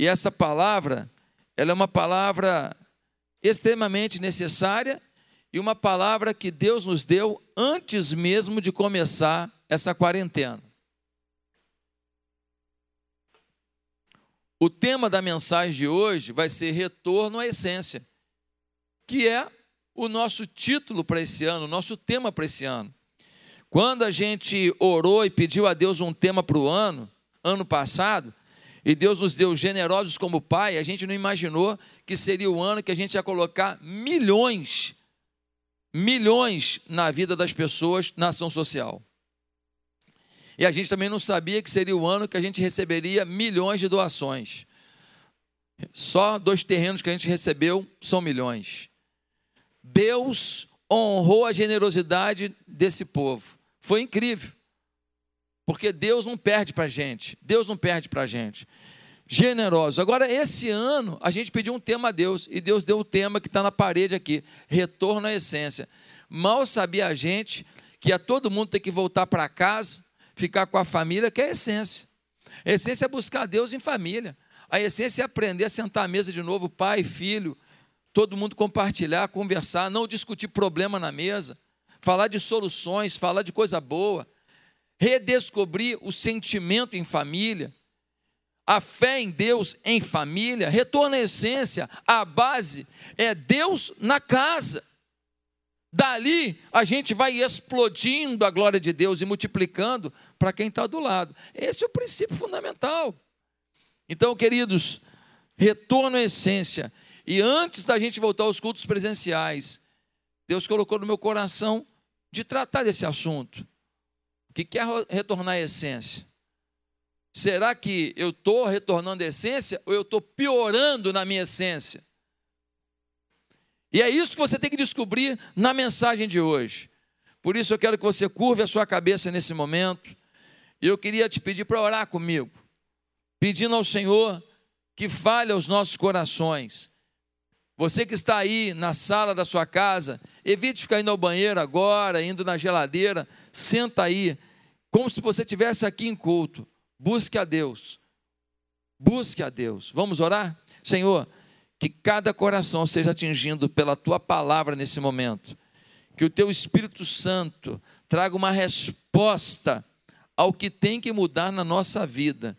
E essa palavra, ela é uma palavra extremamente necessária e uma palavra que Deus nos deu antes mesmo de começar essa quarentena. O tema da mensagem de hoje vai ser Retorno à Essência, que é o nosso título para esse ano, o nosso tema para esse ano. Quando a gente orou e pediu a Deus um tema para o ano, ano passado, e Deus nos deu generosos como Pai, a gente não imaginou que seria o ano que a gente ia colocar milhões, milhões na vida das pessoas na ação social. E a gente também não sabia que seria o ano que a gente receberia milhões de doações. Só dois terrenos que a gente recebeu são milhões. Deus honrou a generosidade desse povo. Foi incrível. Porque Deus não perde para a gente. Deus não perde para a gente. Generoso. Agora, esse ano, a gente pediu um tema a Deus. E Deus deu o tema que está na parede aqui: retorno à essência. Mal sabia a gente que a todo mundo ter que voltar para casa, ficar com a família, que é a essência. A essência é buscar Deus em família. A essência é aprender a sentar à mesa de novo, pai, filho, todo mundo compartilhar, conversar, não discutir problema na mesa falar de soluções, falar de coisa boa, redescobrir o sentimento em família, a fé em Deus em família, retorna à essência, a base é Deus na casa. Dali a gente vai explodindo a glória de Deus e multiplicando para quem está do lado. Esse é o princípio fundamental. Então, queridos, retorno à essência. E antes da gente voltar aos cultos presenciais, Deus colocou no meu coração de tratar desse assunto, que quer retornar à essência. Será que eu estou retornando à essência ou eu estou piorando na minha essência? E é isso que você tem que descobrir na mensagem de hoje. Por isso eu quero que você curve a sua cabeça nesse momento. E eu queria te pedir para orar comigo, pedindo ao Senhor que fale aos nossos corações você que está aí na sala da sua casa, evite ficar indo ao banheiro agora, indo na geladeira, senta aí, como se você estivesse aqui em culto. Busque a Deus. Busque a Deus. Vamos orar? Senhor, que cada coração seja atingido pela tua palavra nesse momento. Que o teu Espírito Santo traga uma resposta ao que tem que mudar na nossa vida,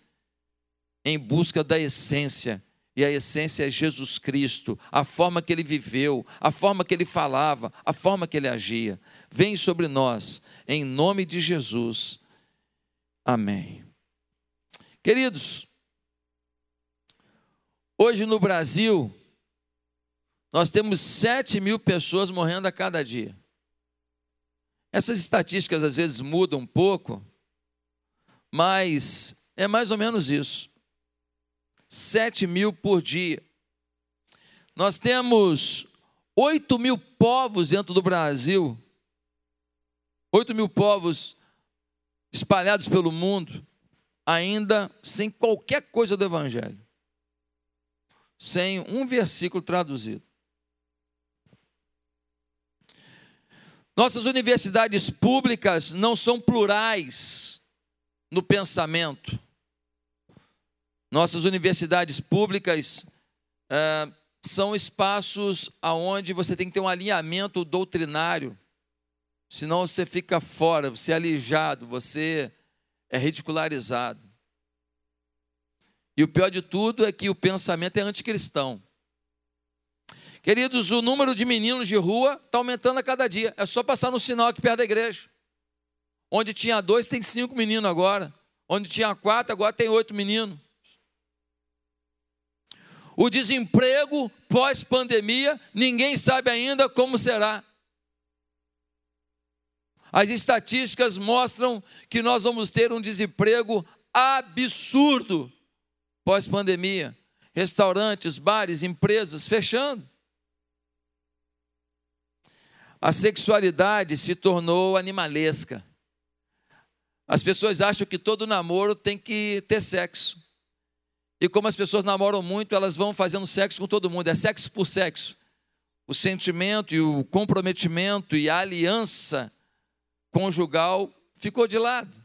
em busca da essência e a essência é Jesus Cristo, a forma que ele viveu, a forma que ele falava, a forma que ele agia. Vem sobre nós, em nome de Jesus. Amém. Queridos, hoje no Brasil, nós temos 7 mil pessoas morrendo a cada dia. Essas estatísticas às vezes mudam um pouco, mas é mais ou menos isso. 7 mil por dia. Nós temos 8 mil povos dentro do Brasil, 8 mil povos espalhados pelo mundo, ainda sem qualquer coisa do Evangelho, sem um versículo traduzido. Nossas universidades públicas não são plurais no pensamento. Nossas universidades públicas é, são espaços onde você tem que ter um alinhamento doutrinário, senão você fica fora, você é alijado, você é ridicularizado. E o pior de tudo é que o pensamento é anticristão. Queridos, o número de meninos de rua está aumentando a cada dia. É só passar no sinal aqui perto da igreja. Onde tinha dois, tem cinco meninos agora. Onde tinha quatro, agora tem oito meninos. O desemprego pós-pandemia, ninguém sabe ainda como será. As estatísticas mostram que nós vamos ter um desemprego absurdo pós-pandemia. Restaurantes, bares, empresas fechando. A sexualidade se tornou animalesca. As pessoas acham que todo namoro tem que ter sexo. E como as pessoas namoram muito, elas vão fazendo sexo com todo mundo, é sexo por sexo. O sentimento e o comprometimento e a aliança conjugal ficou de lado.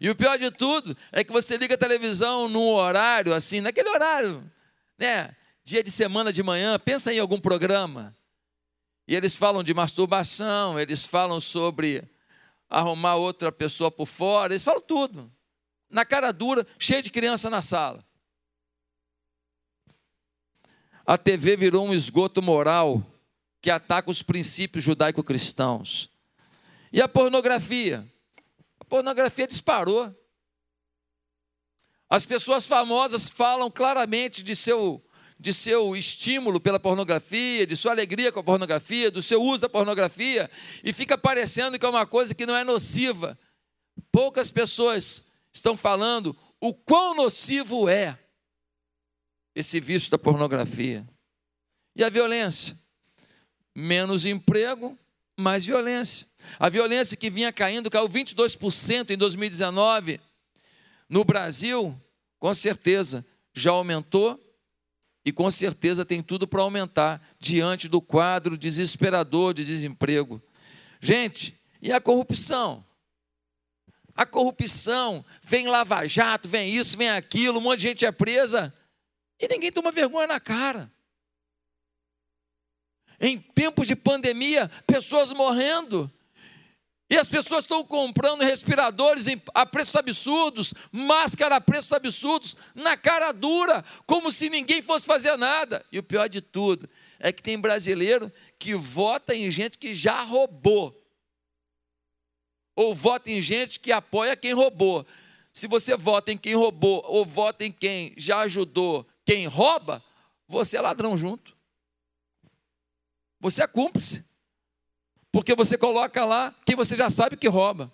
E o pior de tudo é que você liga a televisão num horário assim, naquele horário, né? Dia de semana de manhã, pensa em algum programa. E eles falam de masturbação, eles falam sobre arrumar outra pessoa por fora, eles falam tudo. Na cara dura, cheio de criança na sala. A TV virou um esgoto moral que ataca os princípios judaico-cristãos. E a pornografia? A pornografia disparou. As pessoas famosas falam claramente de seu, de seu estímulo pela pornografia, de sua alegria com a pornografia, do seu uso da pornografia, e fica parecendo que é uma coisa que não é nociva. Poucas pessoas estão falando o quão nocivo é esse vício da pornografia. E a violência? Menos emprego, mais violência. A violência que vinha caindo, caiu 22% em 2019 no Brasil, com certeza já aumentou e com certeza tem tudo para aumentar diante do quadro desesperador de desemprego. Gente, e a corrupção? A corrupção, vem lava-jato, vem isso, vem aquilo, um monte de gente é presa e ninguém toma vergonha na cara. Em tempos de pandemia, pessoas morrendo. E as pessoas estão comprando respiradores a preços absurdos, máscara a preços absurdos, na cara dura, como se ninguém fosse fazer nada. E o pior de tudo é que tem brasileiro que vota em gente que já roubou. Ou vota em gente que apoia quem roubou. Se você vota em quem roubou ou vota em quem já ajudou quem rouba, você é ladrão junto. Você é cúmplice. Porque você coloca lá quem você já sabe que rouba.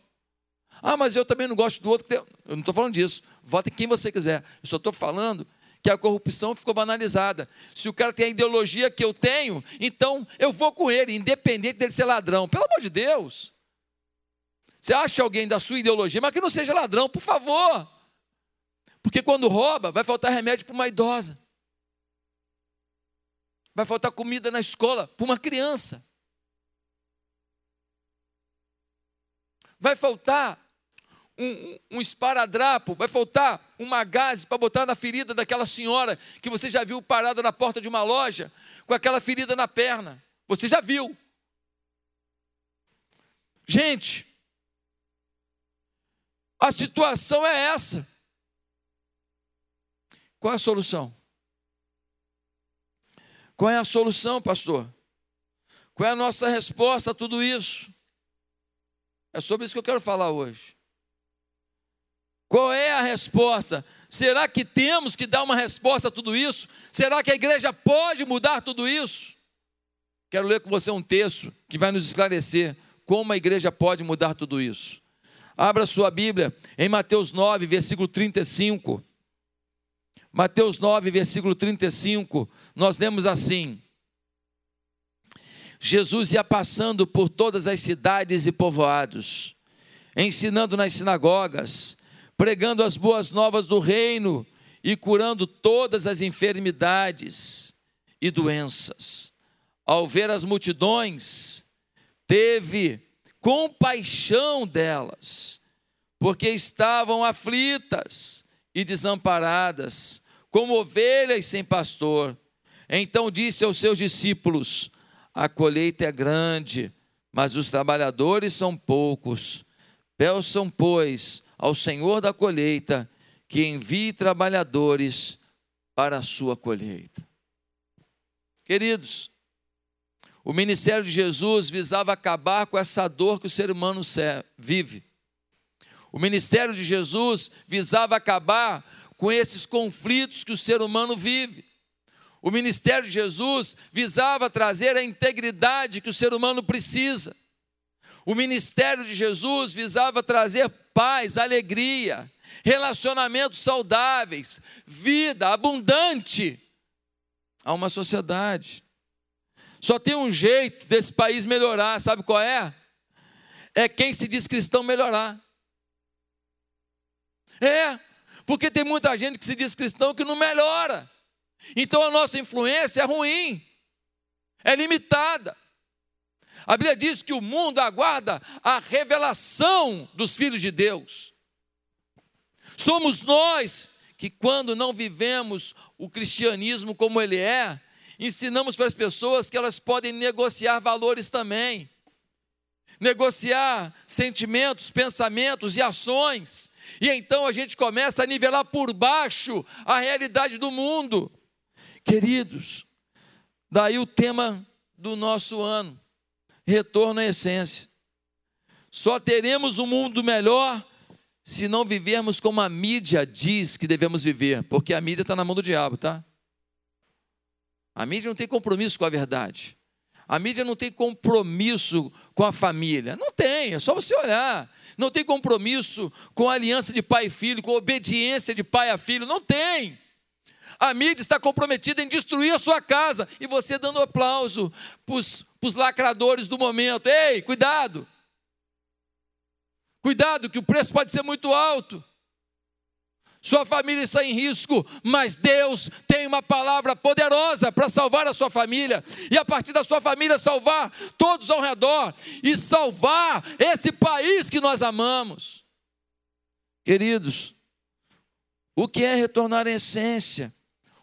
Ah, mas eu também não gosto do outro. Eu não estou falando disso. Vote em quem você quiser. Eu só estou falando que a corrupção ficou banalizada. Se o cara tem a ideologia que eu tenho, então eu vou com ele, independente dele ser ladrão. Pelo amor de Deus. Você acha alguém da sua ideologia, mas que não seja ladrão, por favor. Porque quando rouba, vai faltar remédio para uma idosa. Vai faltar comida na escola para uma criança. vai faltar um, um, esparadrapo, vai faltar uma gase para botar na ferida daquela senhora que você já viu parada na porta de uma loja com aquela ferida na perna. Você já viu. Gente, a situação é essa. Qual é a solução? Qual é a solução, pastor? Qual é a nossa resposta a tudo isso? É sobre isso que eu quero falar hoje. Qual é a resposta? Será que temos que dar uma resposta a tudo isso? Será que a igreja pode mudar tudo isso? Quero ler com você um texto que vai nos esclarecer como a igreja pode mudar tudo isso. Abra sua Bíblia em Mateus 9, versículo 35. Mateus 9, versículo 35, nós lemos assim: Jesus ia passando por todas as cidades e povoados, ensinando nas sinagogas, pregando as boas novas do reino e curando todas as enfermidades e doenças. Ao ver as multidões, teve compaixão delas, porque estavam aflitas e desamparadas, como ovelhas sem pastor. Então disse aos seus discípulos: a colheita é grande, mas os trabalhadores são poucos. Peçam, pois, ao Senhor da colheita que envie trabalhadores para a sua colheita. Queridos, o ministério de Jesus visava acabar com essa dor que o ser humano vive. O ministério de Jesus visava acabar com esses conflitos que o ser humano vive. O ministério de Jesus visava trazer a integridade que o ser humano precisa. O ministério de Jesus visava trazer paz, alegria, relacionamentos saudáveis, vida abundante a uma sociedade. Só tem um jeito desse país melhorar, sabe qual é? É quem se diz cristão melhorar. É, porque tem muita gente que se diz cristão que não melhora. Então a nossa influência é ruim, é limitada. A Bíblia diz que o mundo aguarda a revelação dos filhos de Deus. Somos nós que, quando não vivemos o cristianismo como ele é, ensinamos para as pessoas que elas podem negociar valores também, negociar sentimentos, pensamentos e ações. E então a gente começa a nivelar por baixo a realidade do mundo. Queridos, daí o tema do nosso ano: retorno à essência. Só teremos um mundo melhor se não vivermos como a mídia diz que devemos viver, porque a mídia está na mão do diabo, tá? A mídia não tem compromisso com a verdade. A mídia não tem compromisso com a família. Não tem, é só você olhar. Não tem compromisso com a aliança de pai e filho, com a obediência de pai a filho. Não tem. A mídia está comprometida em destruir a sua casa e você dando aplauso para os lacradores do momento. Ei, cuidado! Cuidado, que o preço pode ser muito alto. Sua família está em risco, mas Deus tem uma palavra poderosa para salvar a sua família, e a partir da sua família salvar todos ao redor e salvar esse país que nós amamos. Queridos, o que é retornar à essência?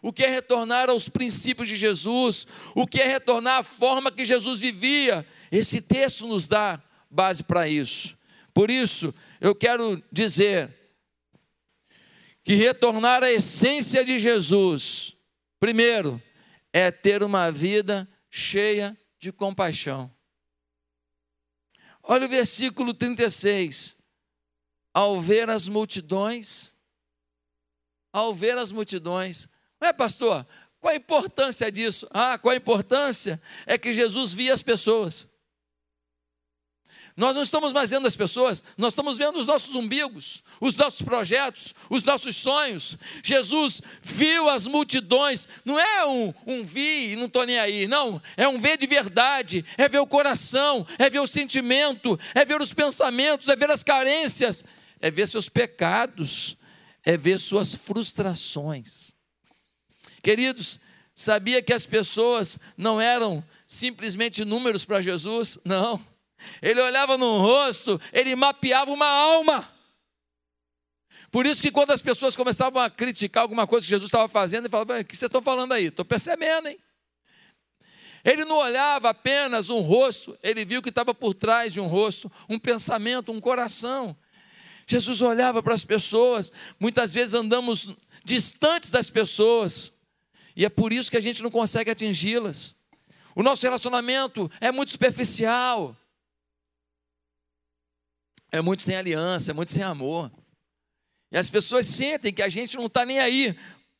o que é retornar aos princípios de Jesus, o que é retornar à forma que Jesus vivia. Esse texto nos dá base para isso. Por isso, eu quero dizer que retornar à essência de Jesus, primeiro, é ter uma vida cheia de compaixão. Olha o versículo 36. Ao ver as multidões, ao ver as multidões, é, pastor, qual a importância disso? Ah, qual a importância? É que Jesus via as pessoas. Nós não estamos mais vendo as pessoas, nós estamos vendo os nossos umbigos, os nossos projetos, os nossos sonhos. Jesus viu as multidões, não é um, um vi e não estou nem aí, não, é um ver de verdade, é ver o coração, é ver o sentimento, é ver os pensamentos, é ver as carências, é ver seus pecados, é ver suas frustrações. Queridos, sabia que as pessoas não eram simplesmente números para Jesus? Não. Ele olhava no rosto, ele mapeava uma alma. Por isso que quando as pessoas começavam a criticar alguma coisa que Jesus estava fazendo, ele falava: O que vocês estão falando aí? Estou percebendo, hein? Ele não olhava apenas um rosto, ele viu que estava por trás de um rosto, um pensamento, um coração. Jesus olhava para as pessoas, muitas vezes andamos distantes das pessoas, e é por isso que a gente não consegue atingi-las. O nosso relacionamento é muito superficial. É muito sem aliança, é muito sem amor. E as pessoas sentem que a gente não está nem aí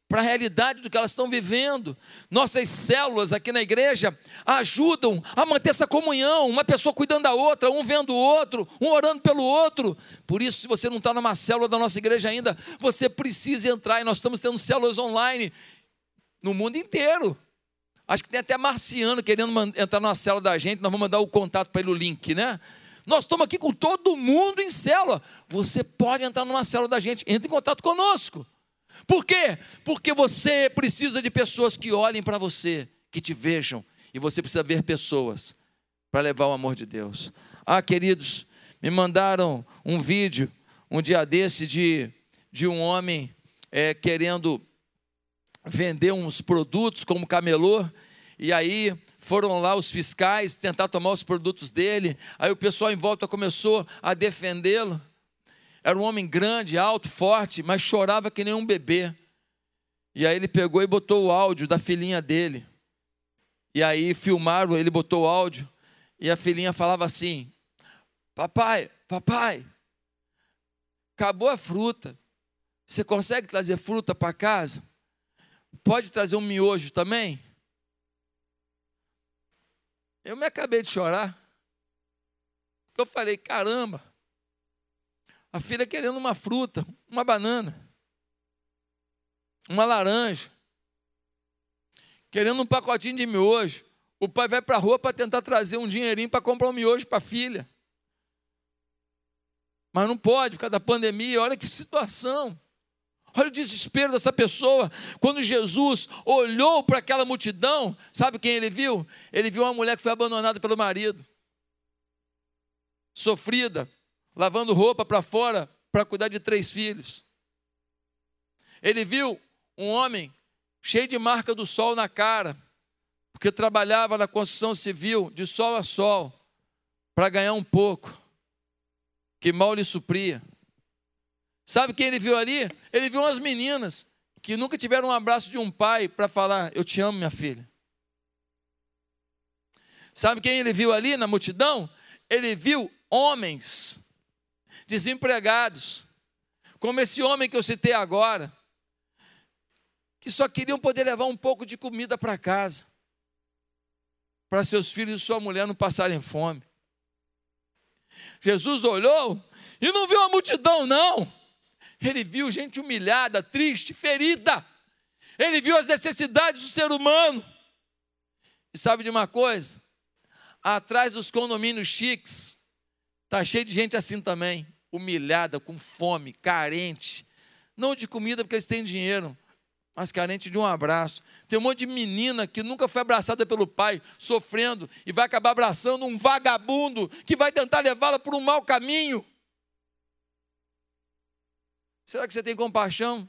para a realidade do que elas estão vivendo. Nossas células aqui na igreja ajudam a manter essa comunhão, uma pessoa cuidando da outra, um vendo o outro, um orando pelo outro. Por isso, se você não está numa célula da nossa igreja ainda, você precisa entrar. E nós estamos tendo células online no mundo inteiro. Acho que tem até marciano querendo entrar na célula da gente, nós vamos mandar o contato para ele, o link, né? Nós estamos aqui com todo mundo em célula. Você pode entrar numa célula da gente, entre em contato conosco. Por quê? Porque você precisa de pessoas que olhem para você, que te vejam, e você precisa ver pessoas para levar o amor de Deus. Ah, queridos, me mandaram um vídeo um dia desse de, de um homem é, querendo vender uns produtos como camelô, e aí foram lá os fiscais tentar tomar os produtos dele, aí o pessoal em volta começou a defendê-lo. Era um homem grande, alto, forte, mas chorava que nem um bebê. E aí ele pegou e botou o áudio da filhinha dele. E aí filmaram, ele botou o áudio, e a filhinha falava assim: Papai, papai, acabou a fruta. Você consegue trazer fruta para casa? Pode trazer um miojo também? Eu me acabei de chorar. Eu falei, caramba, a filha querendo uma fruta, uma banana, uma laranja, querendo um pacotinho de miojo. O pai vai para a rua para tentar trazer um dinheirinho para comprar um miojo para a filha. Mas não pode, por causa da pandemia, olha que situação. Olha o desespero dessa pessoa. Quando Jesus olhou para aquela multidão, sabe quem ele viu? Ele viu uma mulher que foi abandonada pelo marido, sofrida, lavando roupa para fora para cuidar de três filhos. ele viu um homem cheio de marca do sol na cara, porque trabalhava na construção civil de sol a sol para ganhar um pouco, que mal lhe supria. Sabe quem ele viu ali? Ele viu umas meninas que nunca tiveram um abraço de um pai para falar: Eu te amo, minha filha. Sabe quem ele viu ali na multidão? Ele viu homens desempregados, como esse homem que eu citei agora, que só queriam poder levar um pouco de comida para casa, para seus filhos e sua mulher não passarem fome. Jesus olhou e não viu a multidão, não. Ele viu gente humilhada, triste, ferida. Ele viu as necessidades do ser humano. E sabe de uma coisa? Atrás dos condomínios chiques, está cheio de gente assim também, humilhada, com fome, carente. Não de comida porque eles têm dinheiro, mas carente de um abraço. Tem um monte de menina que nunca foi abraçada pelo pai, sofrendo, e vai acabar abraçando um vagabundo que vai tentar levá-la por um mau caminho. Será que você tem compaixão?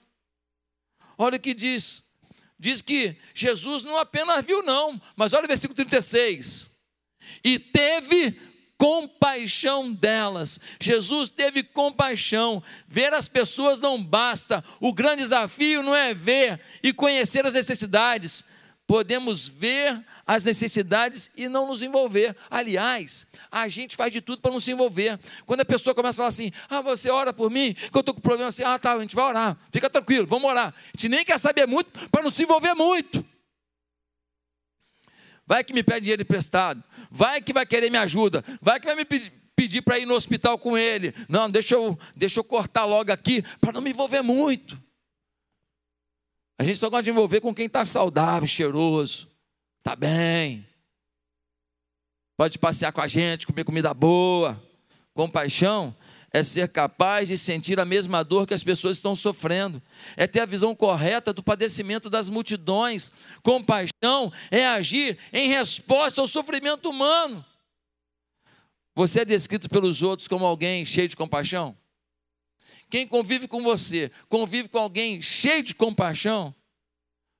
Olha o que diz. Diz que Jesus não apenas viu, não, mas olha o versículo 36. E teve compaixão delas. Jesus teve compaixão. Ver as pessoas não basta. O grande desafio não é ver e conhecer as necessidades. Podemos ver as necessidades e não nos envolver. Aliás, a gente faz de tudo para não se envolver. Quando a pessoa começa a falar assim: ah, você ora por mim, que eu estou com problema assim, ah, tá, a gente vai orar, fica tranquilo, vamos orar. A gente nem quer saber muito para não se envolver muito. Vai que me pede dinheiro emprestado, vai que vai querer me ajuda, vai que vai me pedir, pedir para ir no hospital com ele. Não, deixa eu, deixa eu cortar logo aqui para não me envolver muito. A gente só gosta de envolver com quem está saudável, cheiroso, está bem. Pode passear com a gente, comer comida boa. Compaixão é ser capaz de sentir a mesma dor que as pessoas estão sofrendo, é ter a visão correta do padecimento das multidões. Compaixão é agir em resposta ao sofrimento humano. Você é descrito pelos outros como alguém cheio de compaixão? Quem convive com você, convive com alguém cheio de compaixão?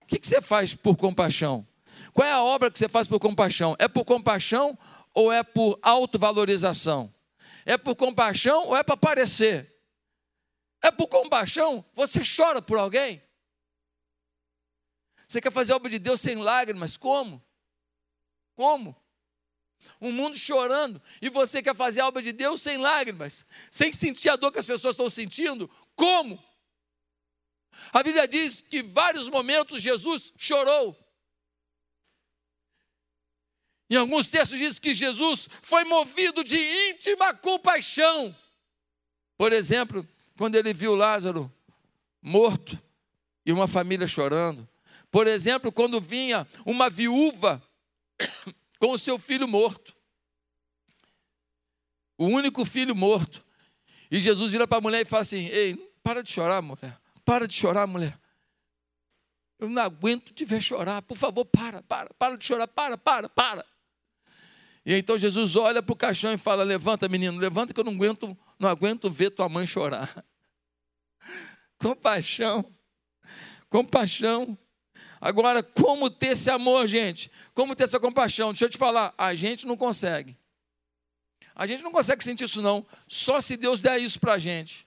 O que você faz por compaixão? Qual é a obra que você faz por compaixão? É por compaixão ou é por autovalorização? É por compaixão ou é para aparecer? É por compaixão? Você chora por alguém? Você quer fazer a obra de Deus sem lágrimas? Como? Como? Um mundo chorando e você quer fazer a obra de Deus sem lágrimas, sem sentir a dor que as pessoas estão sentindo? Como? A Bíblia diz que vários momentos Jesus chorou. Em alguns textos diz que Jesus foi movido de íntima compaixão. Por exemplo, quando ele viu Lázaro morto e uma família chorando. Por exemplo, quando vinha uma viúva com o seu filho morto. O único filho morto. E Jesus vira para a mulher e fala assim: Ei, para de chorar, mulher. Para de chorar, mulher. Eu não aguento te ver chorar. Por favor, para, para, para de chorar, para, para, para. E então Jesus olha para o caixão e fala: Levanta, menino, levanta que eu não aguento, não aguento ver tua mãe chorar. Compaixão, compaixão. Agora, como ter esse amor, gente? Como ter essa compaixão? Deixa eu te falar, a gente não consegue. A gente não consegue sentir isso, não. Só se Deus der isso para a gente.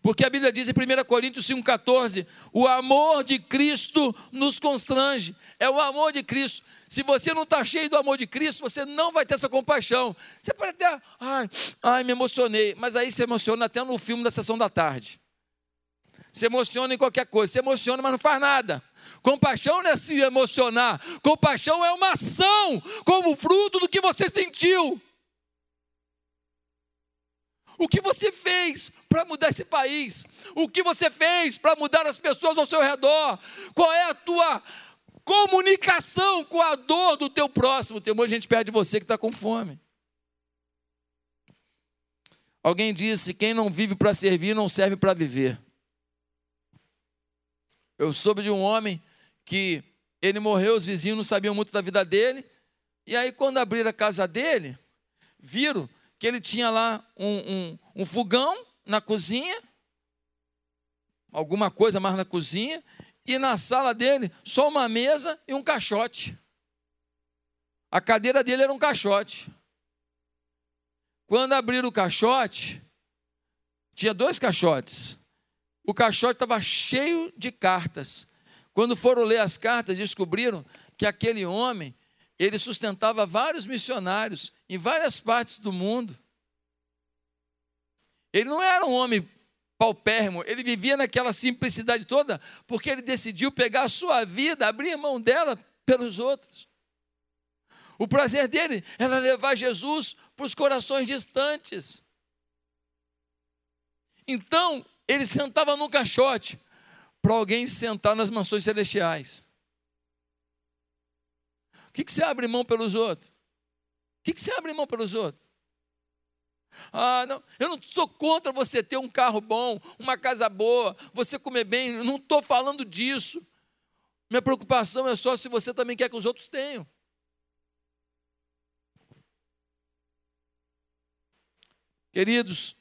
Porque a Bíblia diz em 1 Coríntios 5,14: o amor de Cristo nos constrange. É o amor de Cristo. Se você não está cheio do amor de Cristo, você não vai ter essa compaixão. Você pode até, ai, ai, me emocionei. Mas aí se emociona até no filme da sessão da tarde. Se emociona em qualquer coisa. Se emociona, mas não faz nada. Compaixão não é se emocionar. Compaixão é uma ação como fruto do que você sentiu. O que você fez para mudar esse país? O que você fez para mudar as pessoas ao seu redor? Qual é a tua comunicação com a dor do teu próximo? Tem de gente perto de você que está com fome. Alguém disse: quem não vive para servir não serve para viver. Eu soube de um homem que ele morreu, os vizinhos não sabiam muito da vida dele. E aí, quando abriram a casa dele, viram que ele tinha lá um, um, um fogão na cozinha, alguma coisa mais na cozinha, e na sala dele só uma mesa e um caixote. A cadeira dele era um caixote. Quando abriram o caixote, tinha dois caixotes. O caixote estava cheio de cartas. Quando foram ler as cartas, descobriram que aquele homem, ele sustentava vários missionários em várias partes do mundo. Ele não era um homem paupérrimo, ele vivia naquela simplicidade toda, porque ele decidiu pegar a sua vida, abrir mão dela pelos outros. O prazer dele era levar Jesus para os corações distantes. Então, ele sentava no caixote para alguém sentar nas mansões celestiais. O que, que você abre mão pelos outros? O que, que você abre mão pelos outros? Ah, não, eu não sou contra você ter um carro bom, uma casa boa, você comer bem, não estou falando disso. Minha preocupação é só se você também quer que os outros tenham. Queridos,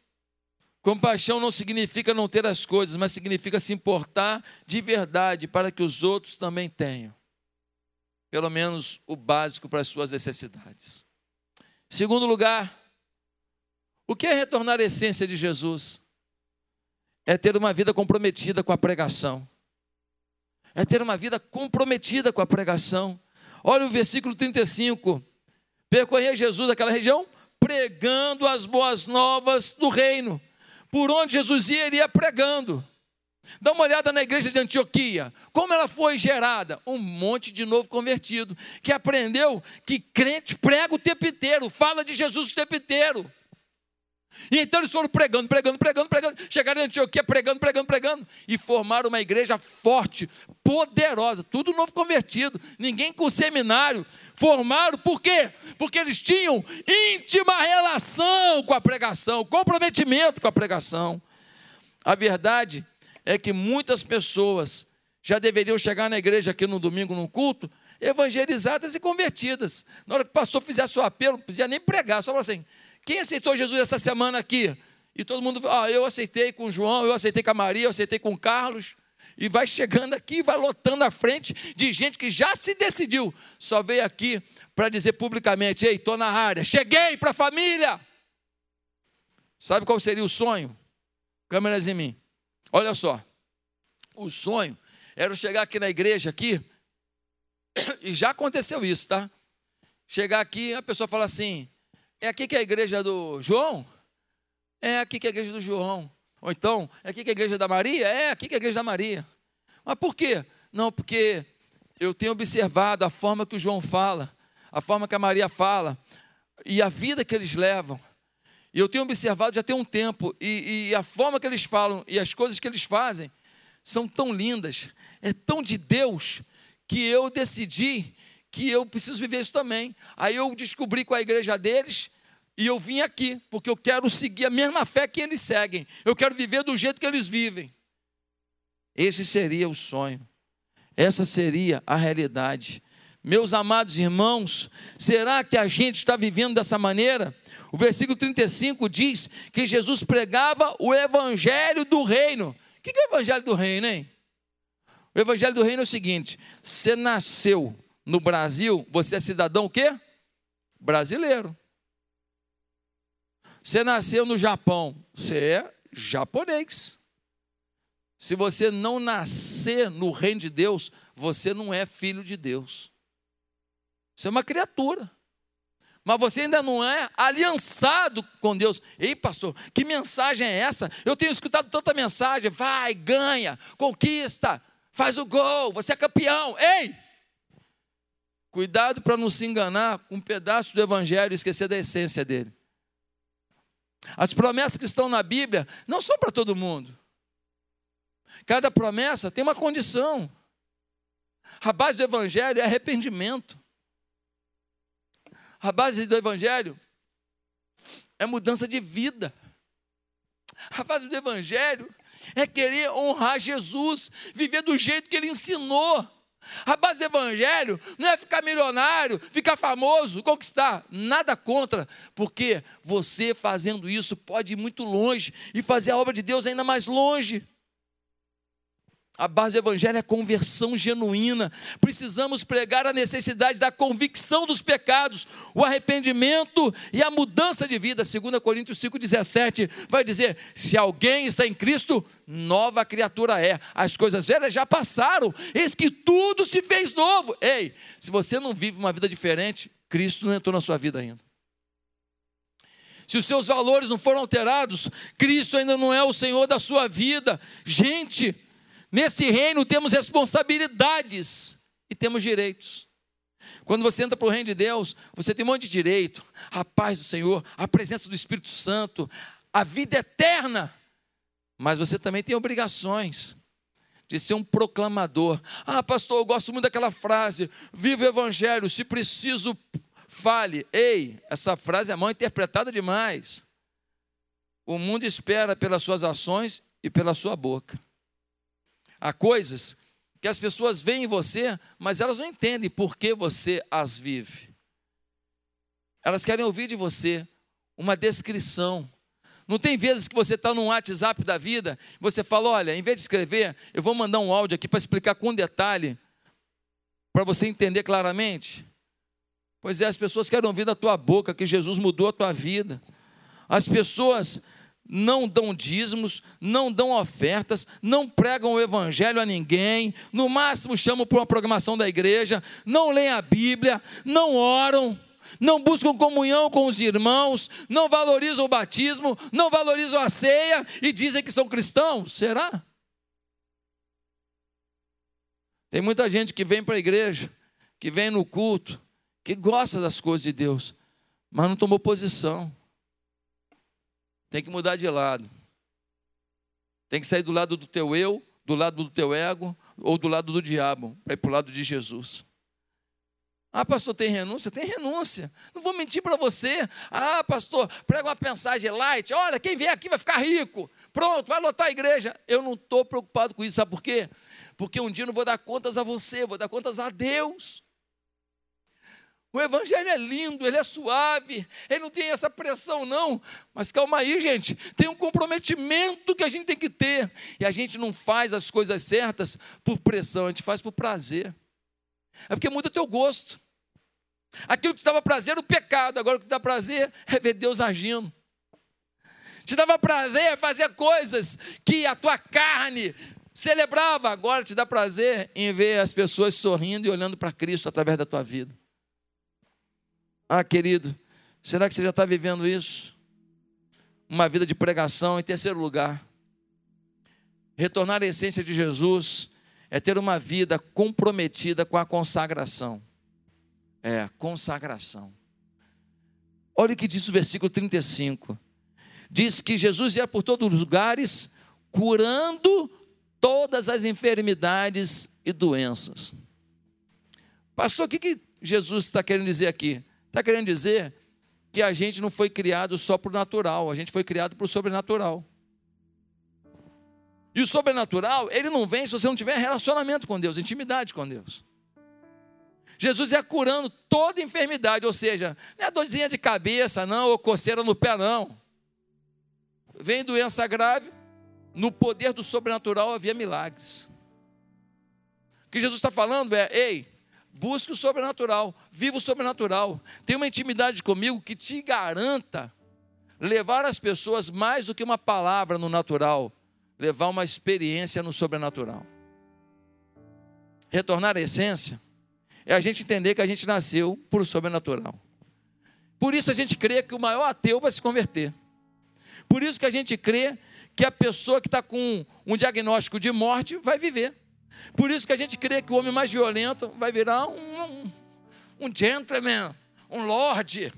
compaixão não significa não ter as coisas, mas significa se importar de verdade para que os outros também tenham. Pelo menos o básico para as suas necessidades. Segundo lugar, o que é retornar à essência de Jesus? É ter uma vida comprometida com a pregação. É ter uma vida comprometida com a pregação. Olha o versículo 35. Percorrer Jesus aquela região pregando as boas novas do reino. Por onde Jesus ia, ele ia pregando. Dá uma olhada na igreja de Antioquia, como ela foi gerada? Um monte de novo convertido, que aprendeu que crente prega o tempo inteiro, fala de Jesus o tempo inteiro. E então eles foram pregando, pregando, pregando, pregando. Chegaram em Antioquia pregando, pregando, pregando. E formaram uma igreja forte, poderosa. Tudo novo convertido. Ninguém com seminário. Formaram, por quê? Porque eles tinham íntima relação com a pregação, comprometimento com a pregação. A verdade é que muitas pessoas já deveriam chegar na igreja aqui no domingo, no culto, evangelizadas e convertidas. Na hora que o pastor fizesse o apelo, não podia nem pregar, só falar assim: quem aceitou Jesus essa semana aqui? E todo mundo, ah, eu aceitei com João, eu aceitei com a Maria, eu aceitei com Carlos. E vai chegando aqui, vai lotando a frente de gente que já se decidiu. Só veio aqui para dizer publicamente: ei, estou na área, cheguei para a família. Sabe qual seria o sonho? Câmeras em mim. Olha só. O sonho era eu chegar aqui na igreja aqui, e já aconteceu isso, tá? Chegar aqui, a pessoa fala assim: é aqui que é a igreja do João? É aqui que é a igreja do João. Ou então, é aqui que é a igreja da Maria? É aqui que é a igreja da Maria. Mas por quê? Não, porque eu tenho observado a forma que o João fala, a forma que a Maria fala, e a vida que eles levam. E eu tenho observado já tem um tempo, e, e a forma que eles falam e as coisas que eles fazem são tão lindas, é tão de Deus, que eu decidi que eu preciso viver isso também. Aí eu descobri com a igreja deles e eu vim aqui, porque eu quero seguir a mesma fé que eles seguem. Eu quero viver do jeito que eles vivem. Esse seria o sonho. Essa seria a realidade. Meus amados irmãos, será que a gente está vivendo dessa maneira? O versículo 35 diz que Jesus pregava o evangelho do reino. O que é o evangelho do reino, hein? O evangelho do reino é o seguinte: você nasceu no Brasil, você é cidadão o quê? Brasileiro. Você nasceu no Japão, você é japonês. Se você não nascer no reino de Deus, você não é filho de Deus. Você é uma criatura. Mas você ainda não é aliançado com Deus. Ei, pastor, que mensagem é essa? Eu tenho escutado tanta mensagem. Vai, ganha, conquista, faz o gol, você é campeão. Ei! Cuidado para não se enganar com um pedaço do Evangelho e esquecer da essência dele. As promessas que estão na Bíblia não são para todo mundo. Cada promessa tem uma condição. A base do Evangelho é arrependimento. A base do Evangelho é mudança de vida. A base do Evangelho é querer honrar Jesus, viver do jeito que ele ensinou. A base evangelho não é ficar milionário, ficar famoso, conquistar. Nada contra, porque você fazendo isso pode ir muito longe e fazer a obra de Deus ainda mais longe. A base do evangelho é conversão genuína. Precisamos pregar a necessidade da convicção dos pecados, o arrependimento e a mudança de vida. 2 Coríntios 5:17 vai dizer: "Se alguém está em Cristo, nova criatura é. As coisas velhas já passaram, eis que tudo se fez novo." Ei, se você não vive uma vida diferente, Cristo não entrou na sua vida ainda. Se os seus valores não foram alterados, Cristo ainda não é o Senhor da sua vida. Gente, Nesse reino temos responsabilidades e temos direitos. Quando você entra para o reino de Deus, você tem um monte de direito, a paz do Senhor, a presença do Espírito Santo, a vida eterna. Mas você também tem obrigações de ser um proclamador. Ah, pastor, eu gosto muito daquela frase: viva o evangelho, se preciso, fale. Ei, essa frase é mal interpretada demais. O mundo espera pelas suas ações e pela sua boca. Há coisas que as pessoas veem em você, mas elas não entendem por que você as vive. Elas querem ouvir de você uma descrição. Não tem vezes que você está no WhatsApp da vida, você fala: olha, em vez de escrever, eu vou mandar um áudio aqui para explicar com detalhe, para você entender claramente. Pois é, as pessoas querem ouvir da tua boca que Jesus mudou a tua vida. As pessoas não dão dízimos, não dão ofertas, não pregam o evangelho a ninguém, no máximo chamam para uma programação da igreja, não leem a Bíblia, não oram, não buscam comunhão com os irmãos, não valorizam o batismo, não valorizam a ceia e dizem que são cristãos. Será? Tem muita gente que vem para a igreja, que vem no culto, que gosta das coisas de Deus, mas não tomou posição. Tem que mudar de lado. Tem que sair do lado do teu eu, do lado do teu ego ou do lado do diabo, para ir para o lado de Jesus. Ah, pastor, tem renúncia? Tem renúncia. Não vou mentir para você. Ah, pastor, prega uma mensagem light. Olha, quem vier aqui vai ficar rico. Pronto, vai lotar a igreja. Eu não estou preocupado com isso. Sabe por quê? Porque um dia eu não vou dar contas a você, vou dar contas a Deus. O evangelho é lindo, ele é suave, ele não tem essa pressão, não. Mas calma aí, gente, tem um comprometimento que a gente tem que ter. E a gente não faz as coisas certas por pressão, a gente faz por prazer. É porque muda teu gosto. Aquilo que te dava prazer, o pecado, agora o que te dá prazer é ver Deus agindo. Te dava prazer fazer coisas que a tua carne celebrava, agora te dá prazer em ver as pessoas sorrindo e olhando para Cristo através da tua vida. Ah, querido, será que você já está vivendo isso? Uma vida de pregação. Em terceiro lugar, retornar à essência de Jesus é ter uma vida comprometida com a consagração. É, consagração. Olha o que diz o versículo 35. Diz que Jesus ia por todos os lugares curando todas as enfermidades e doenças. Pastor, o que, que Jesus está querendo dizer aqui? Está querendo dizer que a gente não foi criado só para o natural, a gente foi criado para o sobrenatural. E o sobrenatural, ele não vem se você não tiver relacionamento com Deus, intimidade com Deus. Jesus ia curando toda enfermidade, ou seja, não é dorzinha de cabeça, não, ou coceira no pé, não. Vem doença grave, no poder do sobrenatural havia milagres. O que Jesus está falando é: ei, Busque o sobrenatural, viva o sobrenatural. Tenha uma intimidade comigo que te garanta levar as pessoas mais do que uma palavra no natural, levar uma experiência no sobrenatural. Retornar à essência é a gente entender que a gente nasceu por o sobrenatural. Por isso a gente crê que o maior ateu vai se converter. Por isso que a gente crê que a pessoa que está com um diagnóstico de morte vai viver. Por isso que a gente crê que o homem mais violento vai virar um, um, um gentleman, um lord.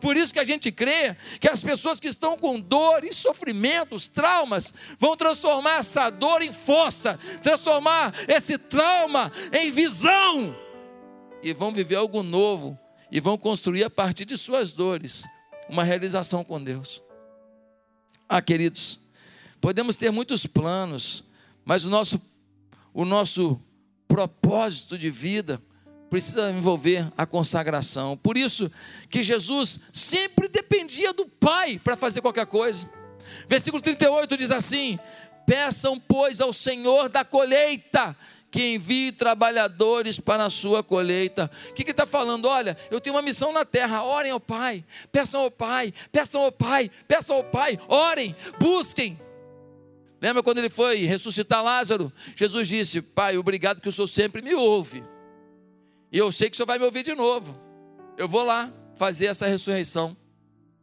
Por isso que a gente crê que as pessoas que estão com dor e sofrimentos, traumas, vão transformar essa dor em força, transformar esse trauma em visão e vão viver algo novo e vão construir a partir de suas dores uma realização com Deus. Ah, queridos, podemos ter muitos planos, mas o nosso o nosso propósito de vida precisa envolver a consagração. Por isso que Jesus sempre dependia do Pai para fazer qualquer coisa. Versículo 38 diz assim: Peçam, pois, ao Senhor da colheita que envie trabalhadores para a sua colheita. O que está falando? Olha, eu tenho uma missão na terra. Orem ao Pai, peçam ao Pai, peçam ao Pai, peçam ao Pai, orem, busquem. Lembra quando ele foi ressuscitar Lázaro? Jesus disse: Pai, obrigado que o Senhor sempre me ouve. E eu sei que o Senhor vai me ouvir de novo. Eu vou lá fazer essa ressurreição.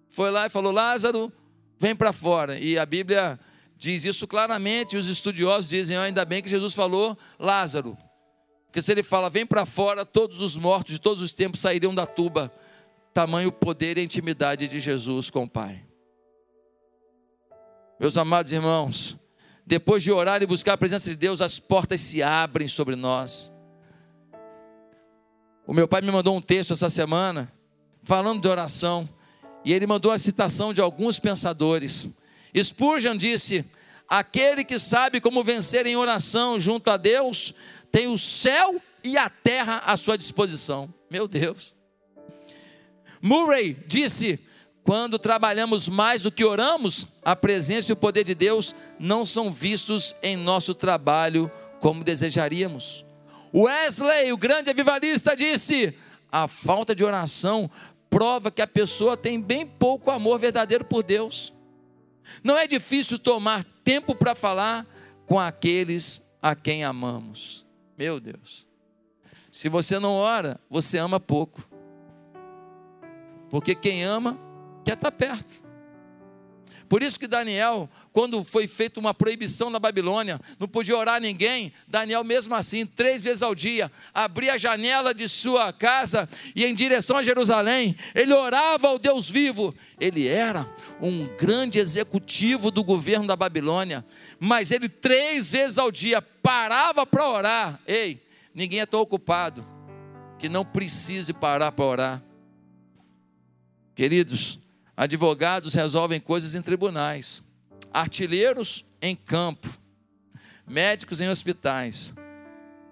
Foi lá e falou: Lázaro, vem para fora. E a Bíblia diz isso claramente. Os estudiosos dizem: ainda bem que Jesus falou Lázaro. Porque se ele fala, vem para fora, todos os mortos de todos os tempos sairiam da tuba. Tamanho poder e intimidade de Jesus com o Pai. Meus amados irmãos, depois de orar e buscar a presença de Deus, as portas se abrem sobre nós. O meu pai me mandou um texto essa semana, falando de oração, e ele mandou a citação de alguns pensadores. Spurgeon disse: Aquele que sabe como vencer em oração junto a Deus, tem o céu e a terra à sua disposição. Meu Deus. Murray disse: quando trabalhamos mais do que oramos, a presença e o poder de Deus não são vistos em nosso trabalho como desejaríamos. Wesley, o grande avivalista, disse: a falta de oração prova que a pessoa tem bem pouco amor verdadeiro por Deus. Não é difícil tomar tempo para falar com aqueles a quem amamos. Meu Deus. Se você não ora, você ama pouco. Porque quem ama quer estar tá perto. Por isso que Daniel, quando foi feita uma proibição na Babilônia, não podia orar ninguém, Daniel mesmo assim, três vezes ao dia, abria a janela de sua casa e em direção a Jerusalém, ele orava ao Deus vivo. Ele era um grande executivo do governo da Babilônia, mas ele três vezes ao dia parava para orar. Ei, ninguém é tão ocupado que não precise parar para orar. Queridos, Advogados resolvem coisas em tribunais, artilheiros em campo, médicos em hospitais,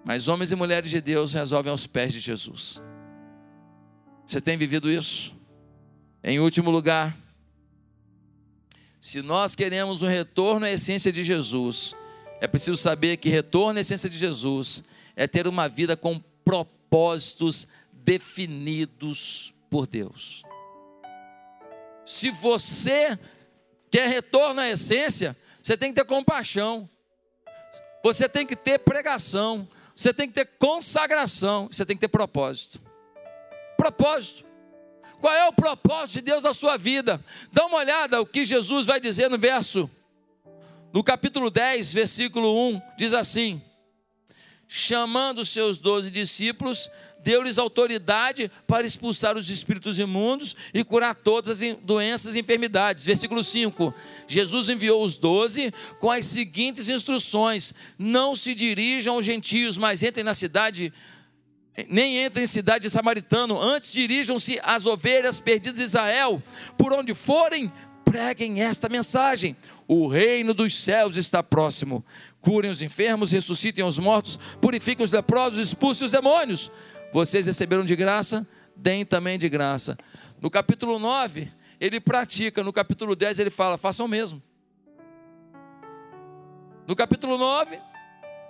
mas homens e mulheres de Deus resolvem aos pés de Jesus. Você tem vivido isso? Em último lugar, se nós queremos um retorno à essência de Jesus, é preciso saber que retorno à essência de Jesus é ter uma vida com propósitos definidos por Deus. Se você quer retorno à essência, você tem que ter compaixão, você tem que ter pregação, você tem que ter consagração, você tem que ter propósito. Propósito. Qual é o propósito de Deus na sua vida? Dá uma olhada o que Jesus vai dizer no verso, no capítulo 10, versículo 1, diz assim: chamando seus doze discípulos, deu-lhes autoridade para expulsar os espíritos imundos e curar todas as doenças e enfermidades. Versículo 5: Jesus enviou os doze com as seguintes instruções: Não se dirijam aos gentios, mas entrem na cidade. Nem entrem em cidade de samaritano, antes dirijam-se às ovelhas perdidas de Israel, por onde forem, preguem esta mensagem: o reino dos céus está próximo. Curem os enfermos, ressuscitem os mortos, purifiquem os leprosos, expulsem os demônios. Vocês receberam de graça, deem também de graça. No capítulo 9, ele pratica, no capítulo 10 ele fala: façam o mesmo. No capítulo 9,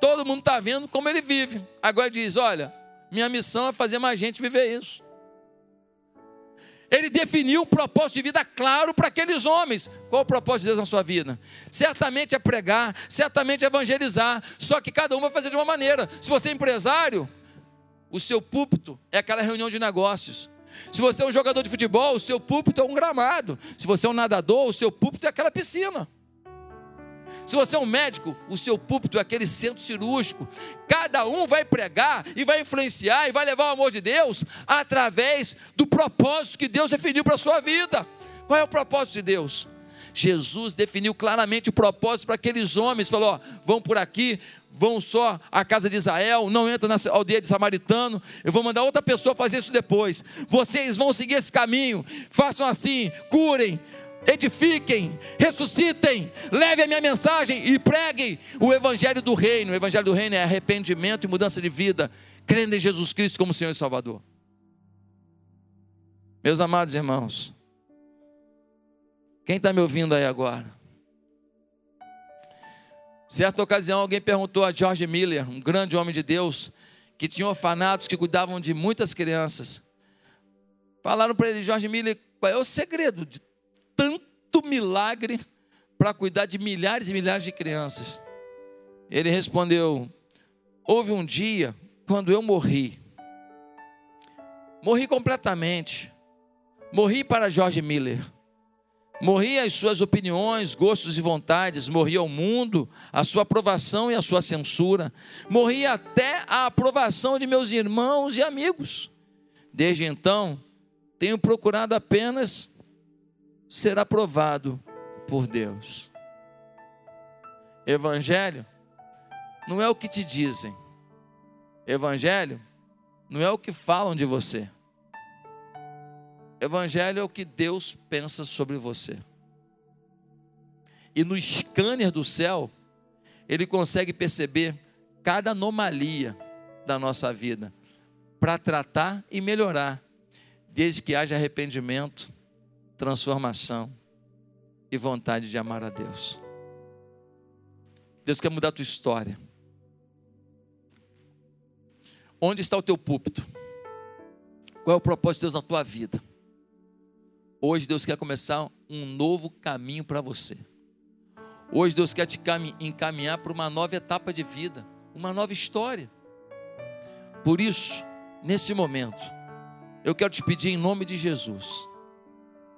todo mundo está vendo como ele vive. Agora diz: olha, minha missão é fazer mais gente viver isso. Ele definiu um propósito de vida claro para aqueles homens. Qual o propósito de Deus na sua vida? Certamente é pregar, certamente é evangelizar, só que cada um vai fazer de uma maneira. Se você é empresário, o seu púlpito é aquela reunião de negócios. Se você é um jogador de futebol, o seu púlpito é um gramado. Se você é um nadador, o seu púlpito é aquela piscina. Se você é um médico, o seu púlpito é aquele centro cirúrgico. Cada um vai pregar e vai influenciar e vai levar o amor de Deus através do propósito que Deus definiu para a sua vida. Qual é o propósito de Deus? Jesus definiu claramente o propósito para aqueles homens, falou: ó, vão por aqui, vão só à casa de Israel, não entra na aldeia de Samaritano, eu vou mandar outra pessoa fazer isso depois. Vocês vão seguir esse caminho, façam assim, curem, edifiquem, ressuscitem, levem a minha mensagem e preguem o evangelho do reino. O evangelho do reino é arrependimento e mudança de vida, crendo em Jesus Cristo como Senhor e Salvador. Meus amados irmãos, quem está me ouvindo aí agora? Certa ocasião, alguém perguntou a George Miller, um grande homem de Deus, que tinha orfanatos que cuidavam de muitas crianças. Falaram para ele, George Miller, qual é o segredo de tanto milagre para cuidar de milhares e milhares de crianças? Ele respondeu: Houve um dia quando eu morri. Morri completamente. Morri para George Miller. Morri as suas opiniões, gostos e vontades, morri ao mundo, a sua aprovação e a sua censura. Morri até a aprovação de meus irmãos e amigos. Desde então, tenho procurado apenas ser aprovado por Deus. Evangelho não é o que te dizem. Evangelho não é o que falam de você. Evangelho é o que Deus pensa sobre você. E no scanner do céu, ele consegue perceber cada anomalia da nossa vida para tratar e melhorar, desde que haja arrependimento, transformação e vontade de amar a Deus. Deus quer mudar a tua história. Onde está o teu púlpito? Qual é o propósito de Deus na tua vida? Hoje Deus quer começar um novo caminho para você. Hoje Deus quer te encaminhar para uma nova etapa de vida, uma nova história. Por isso, nesse momento, eu quero te pedir em nome de Jesus,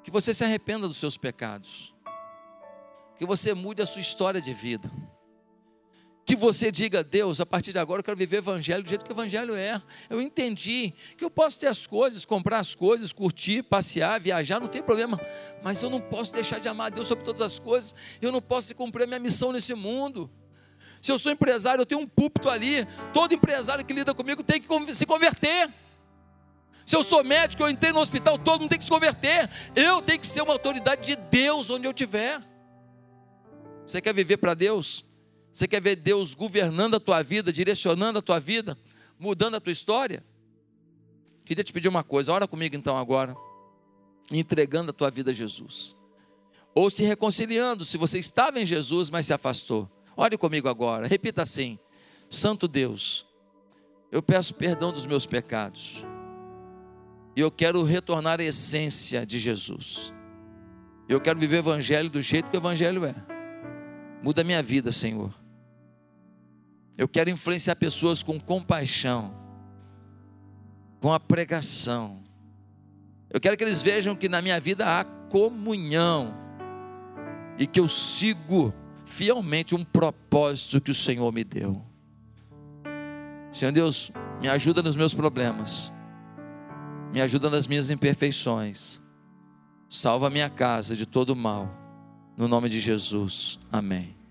que você se arrependa dos seus pecados, que você mude a sua história de vida que você diga, Deus, a partir de agora eu quero viver o evangelho do jeito que o evangelho é. Eu entendi que eu posso ter as coisas, comprar as coisas, curtir, passear, viajar, não tem problema, mas eu não posso deixar de amar Deus sobre todas as coisas. Eu não posso cumprir a minha missão nesse mundo. Se eu sou empresário, eu tenho um púlpito ali. Todo empresário que lida comigo tem que se converter. Se eu sou médico, eu entrei no hospital, todo mundo tem que se converter. Eu tenho que ser uma autoridade de Deus onde eu estiver. Você quer viver para Deus? Você quer ver Deus governando a tua vida, direcionando a tua vida, mudando a tua história? Queria te pedir uma coisa, ora comigo então agora, entregando a tua vida a Jesus. Ou se reconciliando, se você estava em Jesus, mas se afastou. Ore comigo agora, repita assim: Santo Deus, eu peço perdão dos meus pecados. E eu quero retornar à essência de Jesus. Eu quero viver o evangelho do jeito que o evangelho é. Muda a minha vida, Senhor. Eu quero influenciar pessoas com compaixão, com a pregação. Eu quero que eles vejam que na minha vida há comunhão e que eu sigo fielmente um propósito que o Senhor me deu. Senhor Deus, me ajuda nos meus problemas, me ajuda nas minhas imperfeições, salva a minha casa de todo mal, no nome de Jesus, amém.